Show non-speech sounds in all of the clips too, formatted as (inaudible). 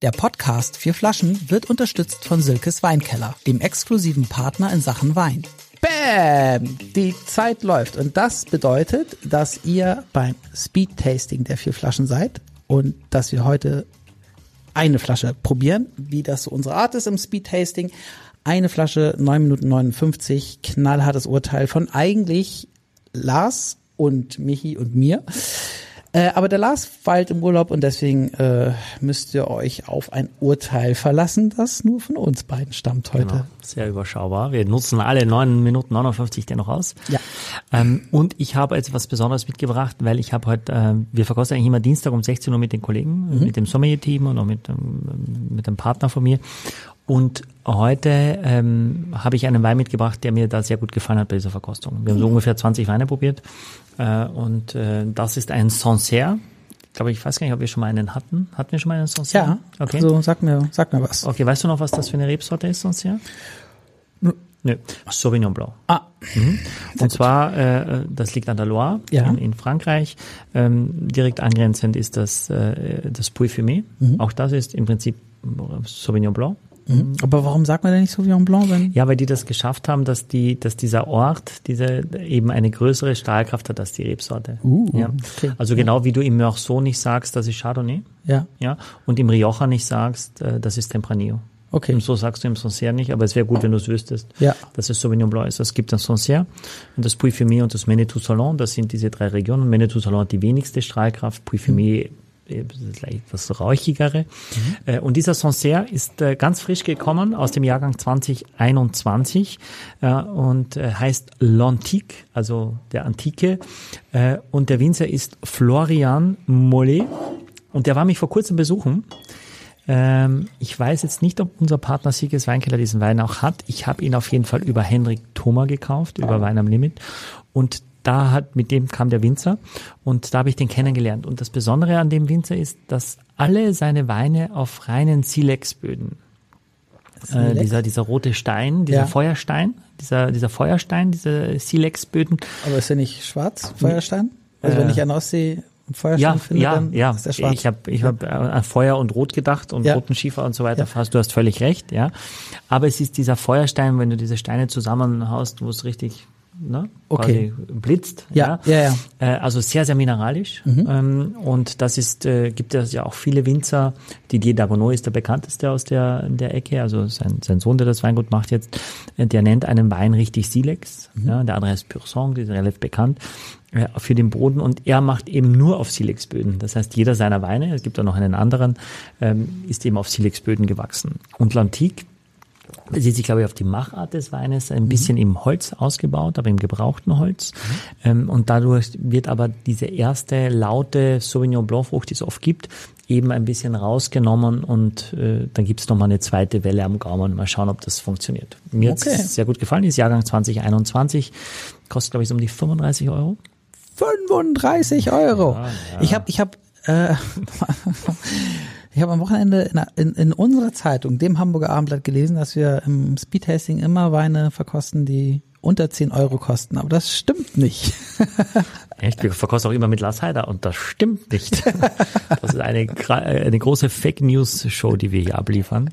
Der Podcast Vier Flaschen wird unterstützt von Silkes Weinkeller, dem exklusiven Partner in Sachen Wein. Bam! Die Zeit läuft und das bedeutet, dass ihr beim Speed Tasting der vier Flaschen seid und dass wir heute eine Flasche probieren, wie das so unsere Art ist im Speed Tasting. Eine Flasche, 9 Minuten 59, knallhartes Urteil von eigentlich Lars und Michi und mir. Äh, aber der Lars weilt im Urlaub und deswegen äh, müsst ihr euch auf ein Urteil verlassen, das nur von uns beiden stammt heute. Genau. Sehr überschaubar. Wir nutzen alle 9 Minuten 59 dennoch aus. Ja. Ähm, und ich habe jetzt was Besonderes mitgebracht, weil ich habe heute, äh, wir verkosten eigentlich immer Dienstag um 16 Uhr mit den Kollegen, mhm. mit dem Sommelier-Team und auch mit, mit einem Partner von mir. Und heute ähm, habe ich einen Wein mitgebracht, der mir da sehr gut gefallen hat bei dieser Verkostung. Wir haben so ungefähr 20 Weine probiert äh, und äh, das ist ein Sancerre. Ich glaube, ich weiß gar nicht, ob wir schon mal einen hatten. Hatten wir schon mal einen Sancerre? Ja, okay. also sag mir, sag mir was. Okay, weißt du noch, was das für eine Rebsorte ist, Sancerre? Nö, Sauvignon Blanc. Ah. Mhm. Und zwar, äh, das liegt an der Loire ja. in, in Frankreich. Ähm, direkt angrenzend ist das, äh, das Puy Fumé. Mhm. Auch das ist im Prinzip Sauvignon Blanc. Mhm. Aber warum sagt man denn nicht Sauvignon Blanc? Wenn ja, weil die das geschafft haben, dass die, dass dieser Ort, diese eben eine größere Strahlkraft hat als die Rebsorte. Uh, ja. okay. Also genau wie du im Meursault nicht sagst, das ist Chardonnay. Ja. Ja. Und im Rioja nicht sagst, äh, das ist Tempranillo. Okay. Und so sagst du im Sancerre nicht, aber es wäre gut, wenn du es wüsstest, ja. dass es Sauvignon Blanc ist. Es gibt ein Sancerre und das Puy-Fumé und das Menetou Salon, das sind diese drei Regionen. Menetou Salon hat die wenigste Strahlkraft, Puy-Fumé mhm etwas rauchigere. Mhm. Und dieser Sancerre ist äh, ganz frisch gekommen aus dem Jahrgang 2021 äh, und heißt L'Antique, also der Antike. Und der Winzer ist Florian Mollet und der war mich vor kurzem besuchen. Ähm, ich weiß jetzt nicht, ob unser Partner Sieges Weinkeller diesen Wein auch hat. Ich habe ihn auf jeden Fall über Henrik Thoma gekauft, über Wein am Limit. Und da hat, mit dem kam der Winzer und da habe ich den kennengelernt. Und das Besondere an dem Winzer ist, dass alle seine Weine auf reinen Silex-Böden äh, dieser, dieser rote Stein, dieser ja. Feuerstein, dieser, dieser Feuerstein, diese Silex-Böden. Aber ist er nicht schwarz, Feuerstein? Also äh, wenn ich an Ostsee Feuerstein ja, finde, ja, dann ja. ist der schwarz. Ich habe ich hab an Feuer und Rot gedacht und Ja. roten Schiefer und so weiter. Ja. Du hast völlig recht, ja. Aber es ist dieser Feuerstein, wenn du diese Steine zusammenhaust, wo es richtig ne, Okay. blitzt. Ja, ja, ja. Äh, also sehr, sehr mineralisch. Ähm, und das ist, äh, gibt es ja auch viele Winzer. Didier Dagonot ist der bekannteste aus der, der Ecke. Also sein, sein Sohn, der das Weingut macht jetzt, äh, der nennt einen Wein richtig Silex. Ja, der andere ist Pur Sang, die ist relativ bekannt äh, für den Boden und er macht eben nur auf Silexböden. Das heißt, jeder seiner Weine, es gibt auch noch einen anderen, ähm, ist eben auf Silexböden gewachsen. Und L'Antique sieht sich, glaube ich, auf die Machart des Weines ein bisschen im Holz ausgebaut, aber im gebrauchten Holz. Ähm, und dadurch wird aber diese erste laute Sauvignon Blanc Frucht, die es oft gibt, eben ein bisschen rausgenommen und äh, dann gibt es nochmal eine zweite Welle am Gaumen. Mal schauen, ob das funktioniert. Mir Okay. hat es sehr gut gefallen, ist Jahrgang 2021, kostet, glaube ich, so um die 35 Euro. 35 Euro. Ja, ja. Ich habe, ich habe, äh, (laughs) ich habe am Wochenende in, in, in unserer Zeitung, dem Hamburger Abendblatt, gelesen, dass wir im Speedtasting immer Weine verkosten, die unter 10 Euro kosten. Aber das stimmt nicht. (laughs) Echt? Wir verkosten auch immer mit Lars Heider und das stimmt nicht. (laughs) Das ist eine, äh, eine große Fake News Show, die wir hier abliefern.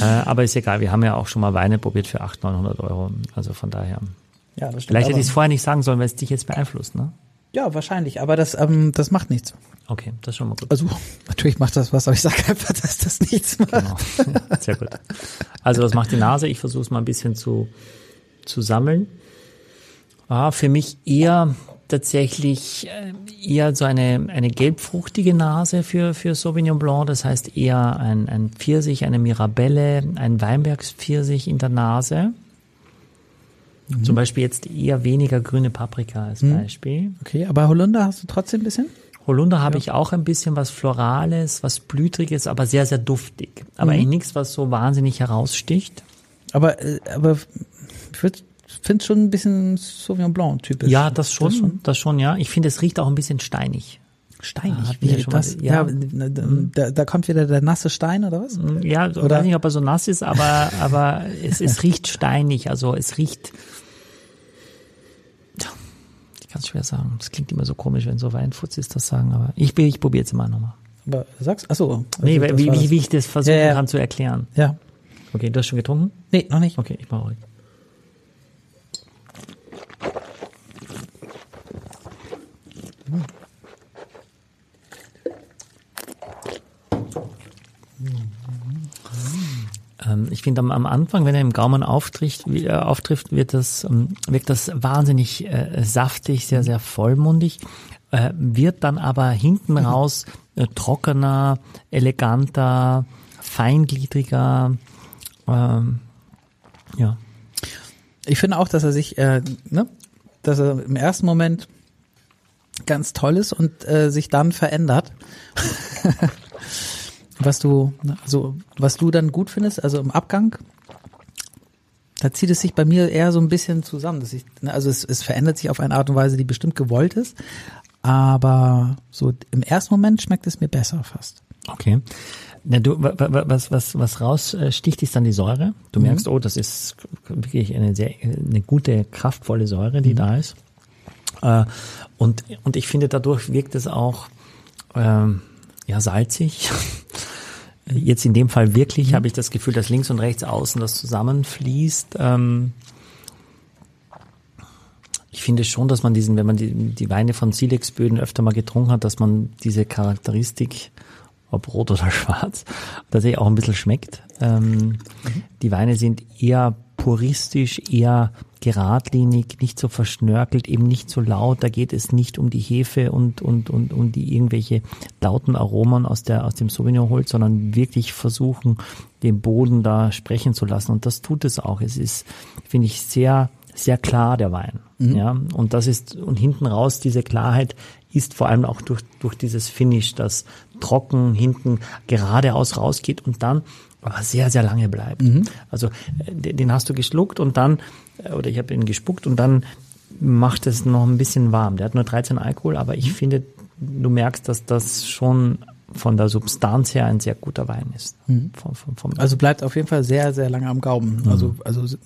Äh, aber ist egal, wir haben ja auch schon mal Weine probiert für 800, 900 Euro. Also von daher. Ja, das stimmt. Vielleicht hätte ich es vorher nicht sagen sollen, weil es dich jetzt beeinflusst, ne? Ja, wahrscheinlich. Aber das, ähm, das macht nichts. Okay, das ist schon mal gut. Also (laughs) natürlich macht das was, aber ich sage einfach, (laughs) dass das nichts macht. Genau. (laughs) Sehr gut. Also das macht die Nase. Ich versuche es mal ein bisschen zu, zu sammeln. Ah, für mich eher tatsächlich äh, eher so eine, eine gelbfruchtige Nase für, für Sauvignon Blanc. Das heißt eher ein, ein Pfirsich, eine Mirabelle, ein Weinbergspfirsich in der Nase. Zum Beispiel jetzt eher weniger grüne Paprika als Beispiel. Okay, aber Holunder hast du trotzdem ein bisschen? Holunder habe ich auch ein bisschen was Florales, was Blütriges, aber sehr, sehr duftig. Aber eigentlich nichts, was so wahnsinnig heraussticht. Aber, äh, aber ich finde schon ein bisschen Sauvignon Blanc typisch. Ja, das schon, das schon, ja. Ich finde, es riecht auch ein bisschen steinig. Steinig, Ah, wie das? ja. Ja, da, da kommt wieder der nasse Stein oder was? Ja, ich weiß nicht, ob er so nass ist, aber, (laughs) aber es, es riecht steinig. Also es riecht. Ich kann es schwer sagen. Das klingt immer so komisch, wenn so Weinfutz ist, das sagen, aber ich, ich probiere jetzt mal nochmal. Aber sagst, achso. Also nee, wie, wie, wie ich das versuchen ja, ja. kann zu erklären. Ja. Okay, du hast schon getrunken? Nee, noch nicht. Okay, ich mache ruhig. Ich finde am, am, Anfang, wenn er im Gaumen auftrifft, äh, auftrifft wird das, ähm, wirkt das wahnsinnig äh, saftig, sehr, sehr vollmundig, äh, wird dann aber hinten mhm. raus äh, trockener, eleganter, feingliedriger, ähm, ja. Ich finde auch, dass er sich, äh, ne, dass er im ersten Moment ganz toll ist und sich dann verändert. (laughs) was du, also was du dann gut findest, also im Abgang, da zieht es sich bei mir eher so ein bisschen zusammen. Dass ich, ne, also es, es verändert sich auf eine Art und Weise, die bestimmt gewollt ist, aber so im ersten Moment schmeckt es mir besser fast. Okay. Na, du, was, was, was raussticht, ist dann die Säure. Du mhm. merkst, oh, das ist wirklich eine sehr, eine gute, kraftvolle Säure, die mhm. da ist. Äh, und, und ich finde, dadurch wirkt es auch, ähm, ja, salzig. (laughs) Jetzt in dem Fall wirklich mhm. habe ich das Gefühl, dass links und rechts außen das zusammenfließt. Ähm, ich finde schon, dass man diesen, wenn man die, die Weine von Silex-Böden öfter mal getrunken hat, dass man diese Charakteristik, ob rot oder (laughs) schwarz, tatsächlich auch ein bisschen schmeckt. Ähm. Die Weine sind eher puristisch, eher geradlinig, nicht so verschnörkelt, eben nicht so laut. Da geht es nicht um die Hefe und, und, und, um die irgendwelche lauten Aromen aus der, aus dem Sauvignon Holz, sondern wirklich versuchen, den Boden da sprechen zu lassen. Und das tut es auch. Es ist, finde ich, sehr, sehr klar, der Wein. Mhm. Ja, und das ist, und hinten raus, diese Klarheit ist vor allem auch durch, durch dieses Finish, das trocken hinten geradeaus rausgeht und dann aber sehr, sehr lange bleibt. Mhm. Also äh, den hast du geschluckt und dann, äh, oder ich habe ihn gespuckt und dann macht es noch ein bisschen warm. Der hat nur 13 Alkohol, aber ich mhm. finde, du merkst, dass das schon von der Substanz her ein sehr guter Wein ist. Mhm. Vom, vom, vom also bleibt auf jeden Fall sehr, sehr lange am Gaumen. Mhm. Also, also,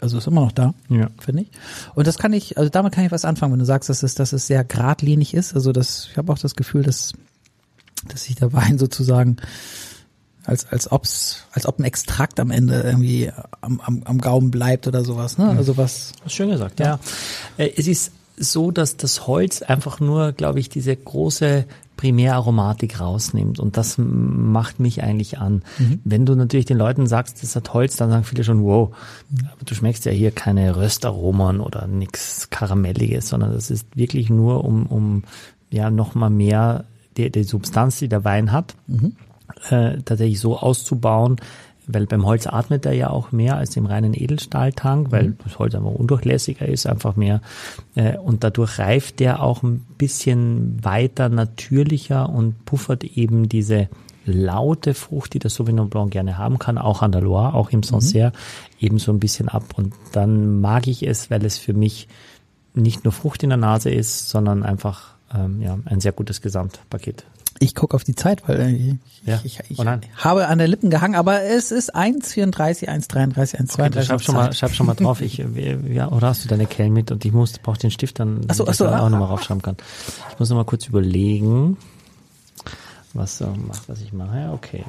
also ist immer noch da, ja. finde ich. Und das kann ich, also damit kann ich was anfangen, wenn du sagst, dass es, dass es sehr geradlinig ist. Also das, ich habe auch das Gefühl, dass, dass sich der Wein (laughs) sozusagen als als ob's als ob ein Extrakt am Ende irgendwie am, am, am Gaumen bleibt oder sowas ne also was schön gesagt ja. ja. Äh, es ist so dass das Holz einfach nur glaube ich diese große Primäraromatik rausnimmt und das macht mich eigentlich an. Mhm. Wenn du natürlich den Leuten sagst, das hat Holz, dann sagen viele schon, wow, aber du schmeckst ja hier keine Röstaromen oder nix Karamelliges, sondern das ist wirklich nur um, um ja nochmal mehr die, die Substanz, die der Wein hat, mhm äh, tatsächlich so auszubauen, weil beim Holz atmet er ja auch mehr als im reinen Edelstahltank, weil mhm. das Holz einfach undurchlässiger ist, einfach mehr. Äh, und dadurch reift der auch ein bisschen weiter natürlicher und puffert eben diese laute Frucht, die der Sauvignon Blanc gerne haben kann, auch an der Loire, auch im Sancerre, mhm. eben so ein bisschen ab. Und dann mag ich es, weil es für mich nicht nur Frucht in der Nase ist, sondern einfach ähm, ja, ein sehr gutes Gesamtpaket. Ich gucke auf die Zeit, weil ich, ja. ich, ich, oh habe an der Lippen gehangen, aber es ist 1,34, 1,33, 1,32. Okay, schreib schon mal, schreib schon mal drauf. Ich, ja, oder hast du deine Kellen mit und ich muss, brauche den Stift dann, ach so, ach so, ich auch nochmal raufschreiben kann. Ich muss nochmal kurz überlegen, was macht, was ich mache. Okay.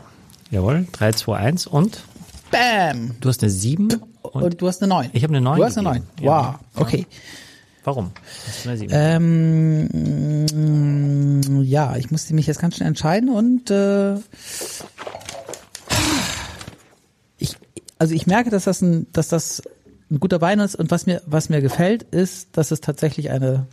Jawohl, 3, 2, 1 und? Bam! Du hast eine 7 und, und du hast eine 9. Ich habe eine 9 Du hast eine 9. Wow, ja. okay. Warum? Ähm, ja, ich musste mich jetzt ganz schnell entscheiden und äh, ich, also ich merke, dass das ein, dass das ein guter Wein ist und was mir, was mir gefällt, ist, dass es tatsächlich eine,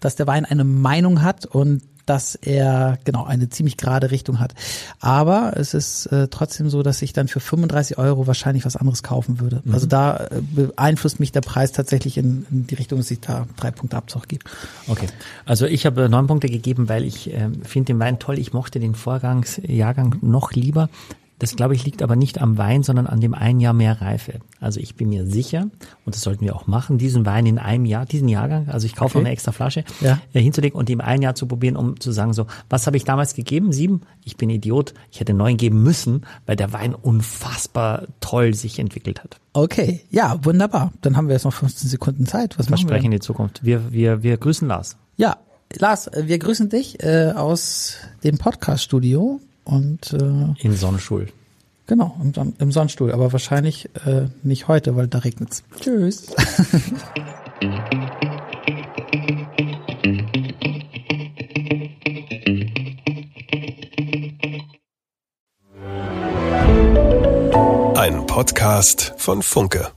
dass der Wein eine Meinung hat und dass er genau eine ziemlich gerade Richtung hat. Aber es ist äh, trotzdem so, dass ich dann für 35 Euro wahrscheinlich was anderes kaufen würde. Mhm. Also da äh, beeinflusst mich der Preis tatsächlich in, in, die Richtung, dass ich da drei Punkte Abzug gebe. Okay, also ich habe neun Punkte gegeben, weil ich äh, finde den Wein toll. Ich mochte den Vorgangsjahrgang noch lieber. Das, glaube ich, liegt aber nicht am Wein, sondern an dem ein Jahr mehr Reife. Also ich bin mir sicher, und das sollten wir auch machen, diesen Wein in einem Jahr, diesen Jahrgang, also ich kaufe okay. noch eine extra Flasche, ja. äh, hinzulegen und ihm ein Jahr zu probieren, um zu sagen, so, was habe ich damals gegeben? Sieben? Ich bin Idiot. Ich hätte neun geben müssen, weil der Wein unfassbar toll sich entwickelt hat. Okay, ja, wunderbar. Dann haben wir jetzt noch 15 Sekunden Zeit. Was Versprechen in die Zukunft. Wir, wir, wir grüßen Lars. Ja, Lars, wir grüßen dich äh, aus dem Podcast-Studio und äh, in Sonnenstuhl. Genau, im, im Sonnenstuhl, aber wahrscheinlich äh, nicht heute, weil da regnet's. Tschüss. Ein Podcast von Funke.